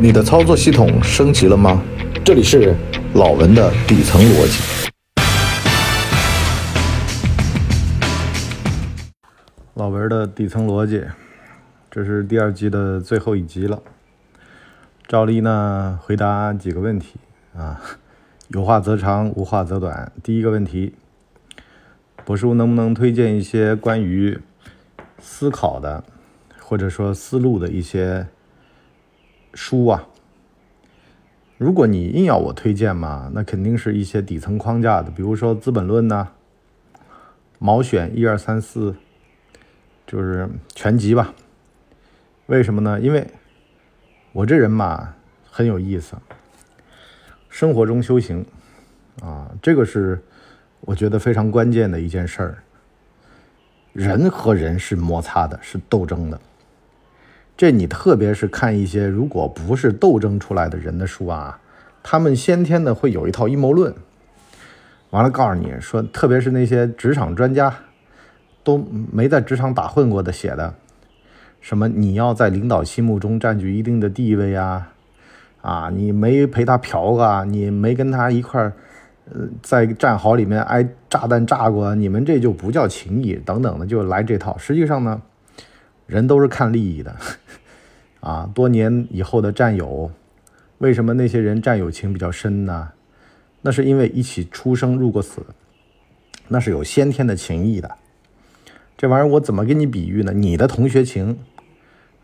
你的操作系统升级了吗？这里是老文的底层逻辑。老文的底层逻辑，这是第二季的最后一集了。照例呢，回答几个问题啊，有话则长，无话则短。第一个问题，博叔能不能推荐一些关于思考的，或者说思路的一些书啊？如果你硬要我推荐嘛，那肯定是一些底层框架的，比如说《资本论》呐，《毛选》一二三四，就是全集吧。为什么呢？因为我这人嘛很有意思，生活中修行啊，这个是我觉得非常关键的一件事儿。人和人是摩擦的，是斗争的。这你特别是看一些如果不是斗争出来的人的书啊，他们先天的会有一套阴谋论，完了告诉你说，特别是那些职场专家都没在职场打混过的写的。什么？你要在领导心目中占据一定的地位啊？啊，你没陪他嫖啊？你没跟他一块儿，呃，在战壕里面挨炸弹炸过？你们这就不叫情谊，等等的，就来这套。实际上呢，人都是看利益的，啊，多年以后的战友，为什么那些人战友情比较深呢？那是因为一起出生入过死，那是有先天的情谊的。这玩意儿我怎么跟你比喻呢？你的同学情，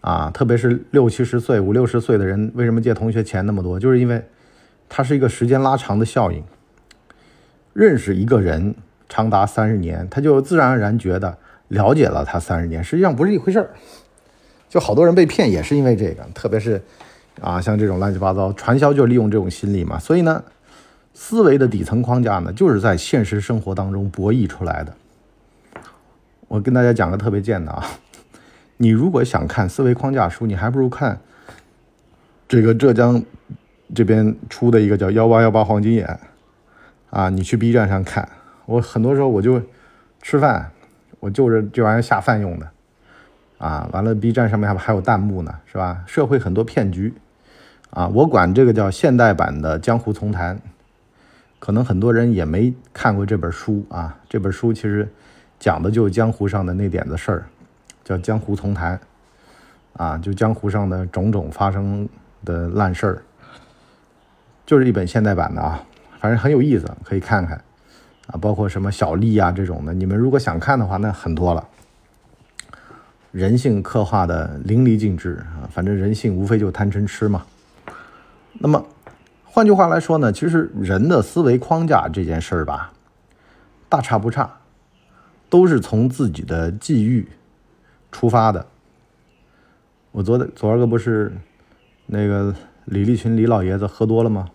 啊，特别是六七十岁、五六十岁的人，为什么借同学钱那么多？就是因为它是一个时间拉长的效应。认识一个人长达三十年，他就自然而然觉得了解了他三十年，实际上不是一回事儿。就好多人被骗也是因为这个，特别是啊，像这种乱七八糟传销，就利用这种心理嘛。所以呢，思维的底层框架呢，就是在现实生活当中博弈出来的。我跟大家讲个特别贱的啊，你如果想看思维框架书，你还不如看这个浙江这边出的一个叫《幺八幺八黄金眼》啊，你去 B 站上看。我很多时候我就吃饭，我就是这玩意下饭用的啊。完了，B 站上面还还有弹幕呢，是吧？社会很多骗局啊，我管这个叫现代版的江湖丛谈。可能很多人也没看过这本书啊，这本书其实。讲的就是江湖上的那点子事儿，叫江湖丛谈，啊，就江湖上的种种发生的烂事儿，就是一本现代版的啊，反正很有意思，可以看看，啊，包括什么小丽啊这种的，你们如果想看的话，那很多了，人性刻画的淋漓尽致啊，反正人性无非就贪嗔痴嘛。那么换句话来说呢，其实人的思维框架这件事儿吧，大差不差。都是从自己的际遇出发的。我昨天昨儿个不是那个李立群李老爷子喝多了吗？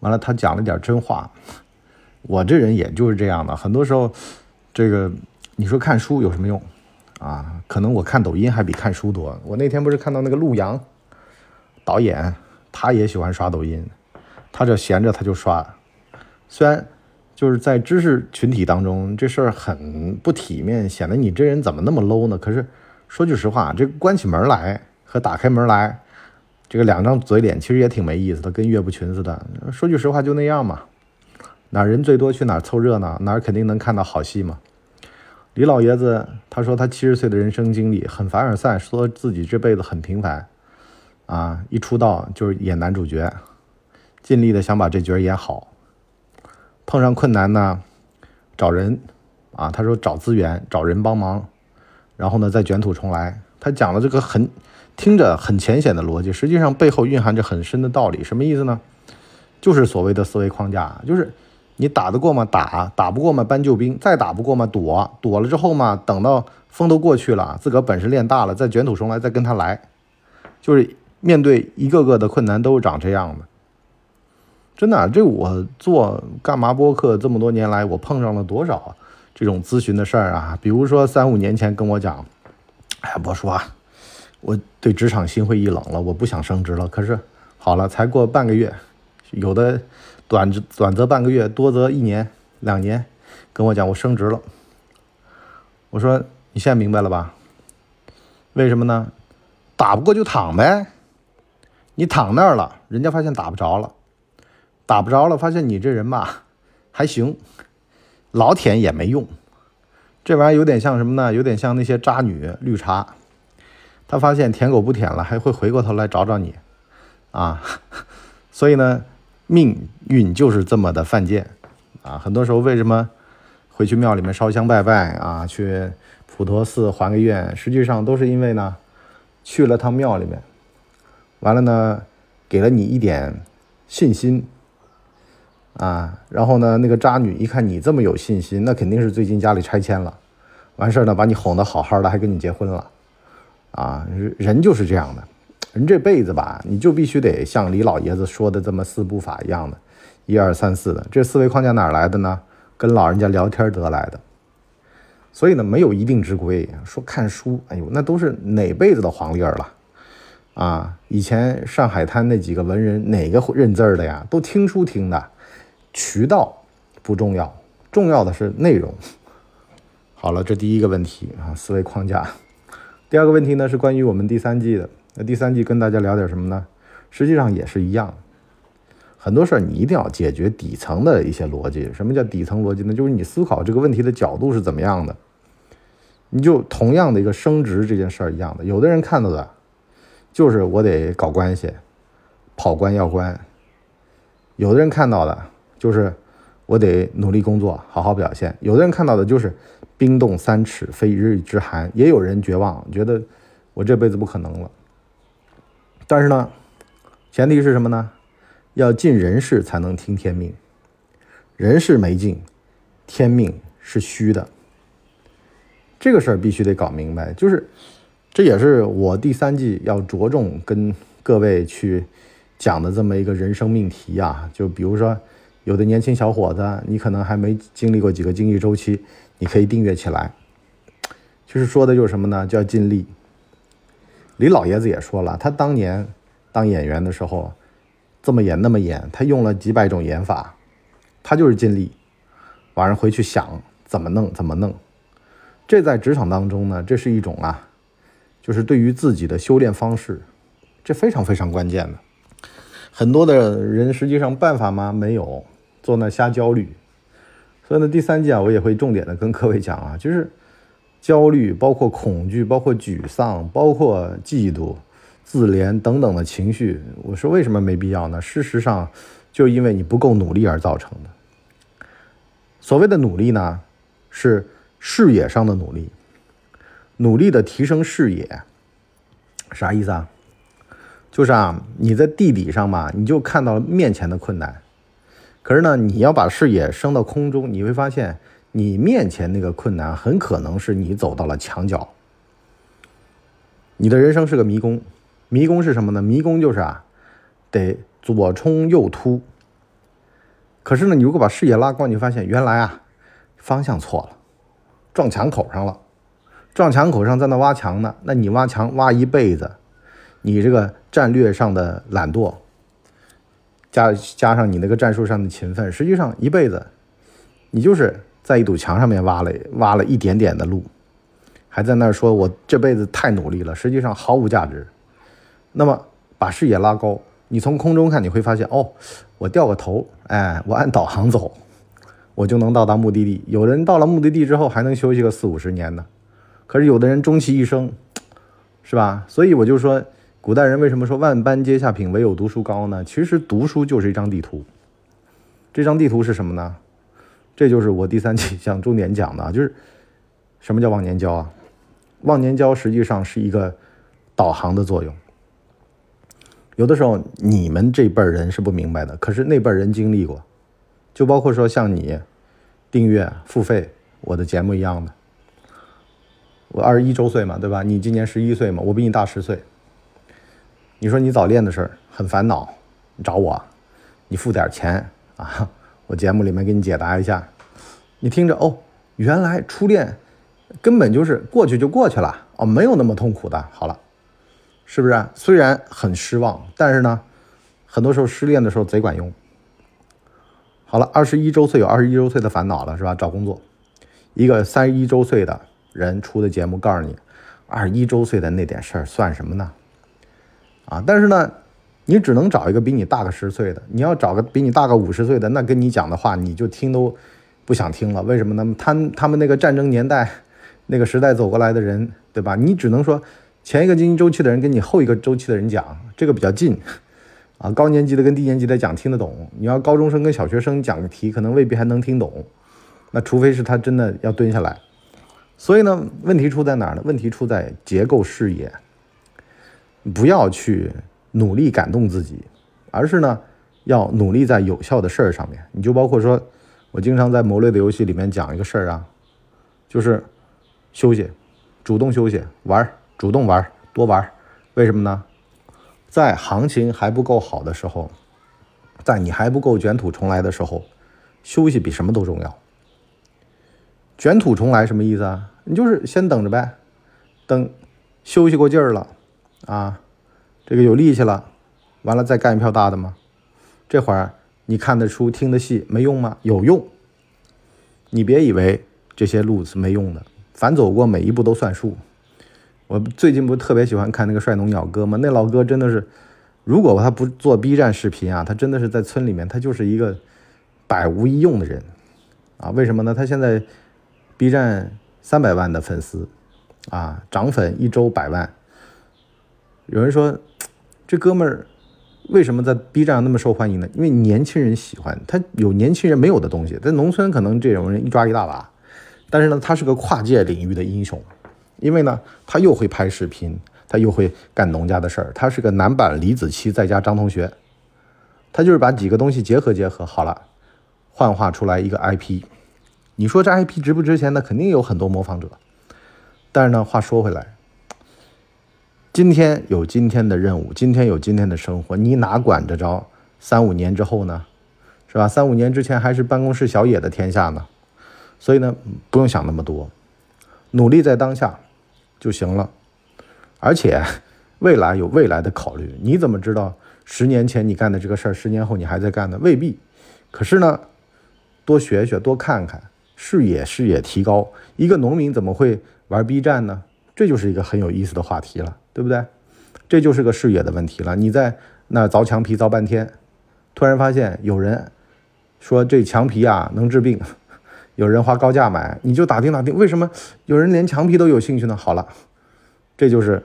完了，他讲了点真话。我这人也就是这样的，很多时候，这个你说看书有什么用啊？可能我看抖音还比看书多。我那天不是看到那个陆阳导演，他也喜欢刷抖音，他这闲着他就刷，虽然。就是在知识群体当中，这事儿很不体面，显得你这人怎么那么 low 呢？可是说句实话，这关起门来和打开门来，这个两张嘴脸其实也挺没意思的，跟岳不群似的。说句实话，就那样嘛。哪人最多去哪凑热闹，哪肯定能看到好戏嘛。李老爷子他说他七十岁的人生经历很凡尔赛，说自己这辈子很平凡，啊，一出道就是演男主角，尽力的想把这角演好。碰上困难呢，找人，啊，他说找资源，找人帮忙，然后呢再卷土重来。他讲了这个很听着很浅显的逻辑，实际上背后蕴含着很深的道理。什么意思呢？就是所谓的思维框架，就是你打得过吗？打打不过吗？搬救兵，再打不过吗？躲躲了之后嘛，等到风都过去了，自个儿本事练大了，再卷土重来，再跟他来，就是面对一个个的困难都是长这样的。真的，这我做干嘛播客这么多年来，我碰上了多少这种咨询的事儿啊？比如说三五年前跟我讲，哎呀，博叔啊，我对职场心灰意冷了，我不想升职了。可是好了，才过半个月，有的短短则半个月，多则一年两年，跟我讲我升职了。我说你现在明白了吧？为什么呢？打不过就躺呗。你躺那儿了，人家发现打不着了，打不着了，发现你这人吧还行，老舔也没用。这玩意儿有点像什么呢？有点像那些渣女绿茶，他发现舔狗不舔了，还会回过头来找找你啊。所以呢，命运就是这么的犯贱啊。很多时候为什么会去庙里面烧香拜拜啊？去普陀寺还个愿，实际上都是因为呢，去了趟庙里面。完了呢，给了你一点信心啊，然后呢，那个渣女一看你这么有信心，那肯定是最近家里拆迁了，完事儿呢，把你哄得好好的，还跟你结婚了，啊，人就是这样的，人这辈子吧，你就必须得像李老爷子说的这么四步法一样的，一二三四的，这思维框架哪来的呢？跟老人家聊天得来的，所以呢，没有一定之规，说看书，哎呦，那都是哪辈子的黄历儿了。啊，以前上海滩那几个文人哪个认字儿的呀？都听书听的，渠道不重要，重要的是内容。好了，这第一个问题啊，思维框架。第二个问题呢，是关于我们第三季的。那第三季跟大家聊点什么呢？实际上也是一样，很多事儿你一定要解决底层的一些逻辑。什么叫底层逻辑呢？就是你思考这个问题的角度是怎么样的。你就同样的一个升职这件事儿一样的，有的人看到的。就是我得搞关系，跑官要官。有的人看到的，就是我得努力工作，好好表现。有的人看到的就是冰冻三尺，非一日之寒。也有人绝望，觉得我这辈子不可能了。但是呢，前提是什么呢？要尽人事才能听天命，人事没尽，天命是虚的。这个事儿必须得搞明白，就是。这也是我第三季要着重跟各位去讲的这么一个人生命题啊。就比如说，有的年轻小伙子，你可能还没经历过几个经济周期，你可以订阅起来。就是说的就是什么呢？叫尽力。李老爷子也说了，他当年当演员的时候，这么演那么演，他用了几百种演法，他就是尽力。晚上回去想怎么弄怎么弄。这在职场当中呢，这是一种啊。就是对于自己的修炼方式，这非常非常关键的。很多的人实际上办法吗？没有，坐那瞎焦虑。所以呢，第三季，我也会重点的跟各位讲啊，就是焦虑，包括恐惧，包括沮丧，包括嫉妒、自怜等等的情绪。我说为什么没必要呢？事实上，就因为你不够努力而造成的。所谓的努力呢，是视野上的努力。努力的提升视野，啥意思啊？就是啊，你在地底上嘛，你就看到了面前的困难，可是呢，你要把视野升到空中，你会发现你面前那个困难很可能是你走到了墙角。你的人生是个迷宫，迷宫是什么呢？迷宫就是啊，得左冲右突。可是呢，你如果把视野拉高，你发现原来啊，方向错了，撞墙口上了。撞墙口上在那挖墙呢，那你挖墙挖一辈子，你这个战略上的懒惰，加加上你那个战术上的勤奋，实际上一辈子，你就是在一堵墙上面挖了挖了一点点的路，还在那儿说我这辈子太努力了，实际上毫无价值。那么把视野拉高，你从空中看你会发现，哦，我掉个头，哎，我按导航走，我就能到达目的地。有人到了目的地之后还能休息个四五十年呢。可是有的人终其一生，是吧？所以我就说，古代人为什么说万般皆下品，唯有读书高呢？其实读书就是一张地图。这张地图是什么呢？这就是我第三期想重点讲的，就是什么叫忘年交啊？忘年交实际上是一个导航的作用。有的时候你们这辈人是不明白的，可是那辈人经历过，就包括说像你订阅付费我的节目一样的。我二十一周岁嘛，对吧？你今年十一岁嘛，我比你大十岁。你说你早恋的事儿很烦恼，你找我，你付点钱啊，我节目里面给你解答一下。你听着哦，原来初恋根本就是过去就过去了哦，没有那么痛苦的。好了，是不是？虽然很失望，但是呢，很多时候失恋的时候贼管用。好了，二十一周岁有二十一周岁的烦恼了，是吧？找工作，一个三十一周岁的。人出的节目告诉你，二十一周岁的那点事儿算什么呢？啊！但是呢，你只能找一个比你大个十岁的。你要找个比你大个五十岁的，那跟你讲的话，你就听都不想听了。为什么呢？他他们那个战争年代，那个时代走过来的人，对吧？你只能说前一个经济周期的人跟你后一个周期的人讲，这个比较近啊。高年级的跟低年级的讲听得懂，你要高中生跟小学生讲个题，可能未必还能听懂。那除非是他真的要蹲下来。所以呢，问题出在哪儿呢？问题出在结构视野，不要去努力感动自己，而是呢，要努力在有效的事儿上面。你就包括说，我经常在谋略的游戏里面讲一个事儿啊，就是休息，主动休息，玩，主动玩，多玩。为什么呢？在行情还不够好的时候，在你还不够卷土重来的时候，休息比什么都重要。卷土重来什么意思啊？你就是先等着呗，等休息过劲儿了啊，这个有力气了，完了再干一票大的吗？这会儿你看得出、听的戏没用吗？有用。你别以为这些路是没用的，反走过每一步都算数。我最近不特别喜欢看那个帅农鸟哥吗？那老哥真的是，如果他不做 B 站视频啊，他真的是在村里面，他就是一个百无一用的人啊。为什么呢？他现在。B 站三百万的粉丝，啊，涨粉一周百万。有人说，这哥们儿为什么在 B 站那么受欢迎呢？因为年轻人喜欢他，有年轻人没有的东西。在农村可能这种人一抓一大把，但是呢，他是个跨界领域的英雄，因为呢，他又会拍视频，他又会干农家的事儿，他是个男版李子柒再加张同学，他就是把几个东西结合结合好了，幻化出来一个 IP。你说这 IP 值不值钱？那肯定有很多模仿者。但是呢，话说回来，今天有今天的任务，今天有今天的生活，你哪管得着三五年之后呢？是吧？三五年之前还是办公室小野的天下呢。所以呢，不用想那么多，努力在当下就行了。而且未来有未来的考虑，你怎么知道十年前你干的这个事儿，十年后你还在干呢？未必。可是呢，多学学，多看看。视野视野提高，一个农民怎么会玩 B 站呢？这就是一个很有意思的话题了，对不对？这就是个视野的问题了。你在那凿墙皮凿半天，突然发现有人说这墙皮啊能治病，有人花高价买，你就打听打听，为什么有人连墙皮都有兴趣呢？好了，这就是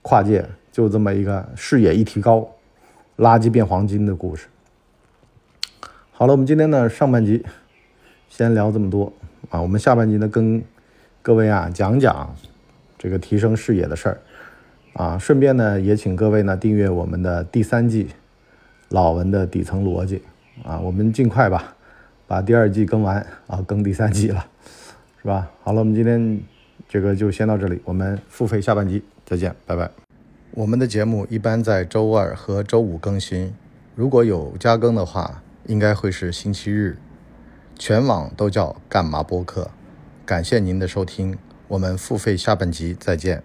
跨界，就这么一个视野一提高，垃圾变黄金的故事。好了，我们今天呢上半集。先聊这么多啊，我们下半集呢跟各位啊讲讲这个提升视野的事儿啊，顺便呢也请各位呢订阅我们的第三季老文的底层逻辑啊，我们尽快吧把第二季更完啊，更第三季了，是吧？好了，我们今天这个就先到这里，我们付费下半集再见，拜拜。我们的节目一般在周二和周五更新，如果有加更的话，应该会是星期日。全网都叫干嘛播客，感谢您的收听，我们付费下半集再见。